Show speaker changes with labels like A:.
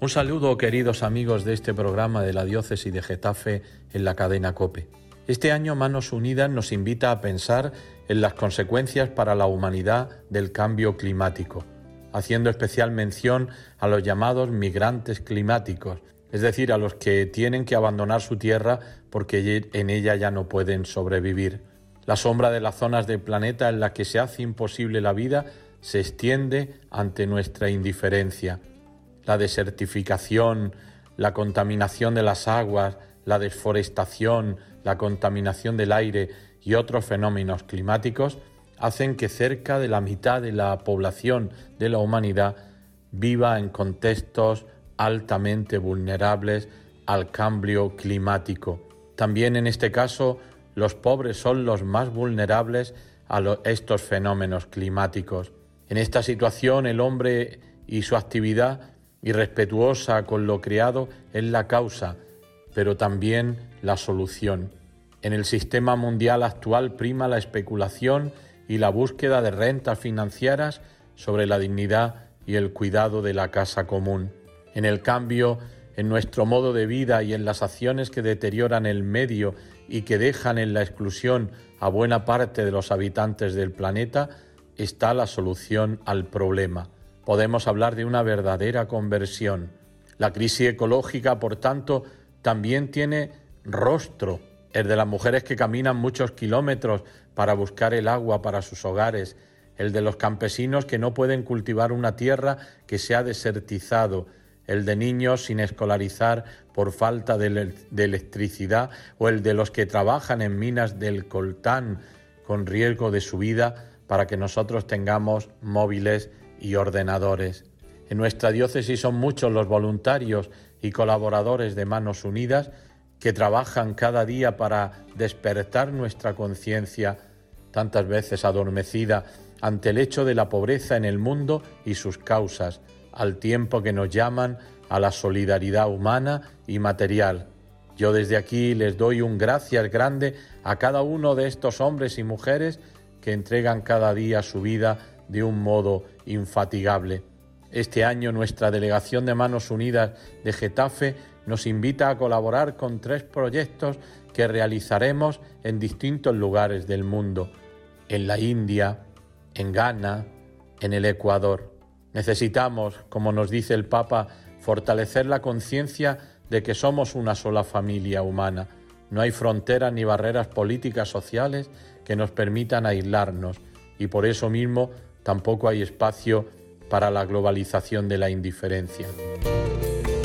A: Un saludo, queridos amigos de este programa de la Diócesis de Getafe en la cadena Cope. Este año Manos Unidas nos invita a pensar en las consecuencias para la humanidad del cambio climático, haciendo especial mención a los llamados migrantes climáticos, es decir, a los que tienen que abandonar su tierra porque en ella ya no pueden sobrevivir. La sombra de las zonas del planeta en la que se hace imposible la vida se extiende ante nuestra indiferencia la desertificación, la contaminación de las aguas, la desforestación, la contaminación del aire y otros fenómenos climáticos hacen que cerca de la mitad de la población de la humanidad viva en contextos altamente vulnerables al cambio climático. También en este caso los pobres son los más vulnerables a estos fenómenos climáticos. En esta situación el hombre y su actividad y respetuosa con lo creado es la causa, pero también la solución. En el sistema mundial actual prima la especulación y la búsqueda de rentas financieras sobre la dignidad y el cuidado de la casa común. En el cambio, en nuestro modo de vida y en las acciones que deterioran el medio y que dejan en la exclusión a buena parte de los habitantes del planeta, está la solución al problema podemos hablar de una verdadera conversión. La crisis ecológica, por tanto, también tiene rostro, el de las mujeres que caminan muchos kilómetros para buscar el agua para sus hogares, el de los campesinos que no pueden cultivar una tierra que se ha desertizado, el de niños sin escolarizar por falta de, electricidad. O el de los que trabajan en minas del coltán con riesgo de su vida para que nosotros tengamos móviles y ordenadores. En nuestra diócesis son muchos los voluntarios y colaboradores de Manos Unidas que trabajan cada día para despertar nuestra conciencia, tantas veces adormecida, ante el hecho de la pobreza en el mundo y sus causas, al tiempo que nos llaman a la solidaridad humana y material. Yo desde aquí les doy un gracias grande a cada uno de estos hombres y mujeres que entregan cada día su vida de un modo infatigable. Este año nuestra delegación de Manos Unidas de Getafe nos invita a colaborar con tres proyectos que realizaremos en distintos lugares del mundo, en la India, en Ghana, en el Ecuador. Necesitamos, como nos dice el Papa, fortalecer la conciencia de que somos una sola familia humana. No hay fronteras ni barreras políticas sociales que nos permitan aislarnos y por eso mismo tampoco hay espacio para la globalización de la indiferencia.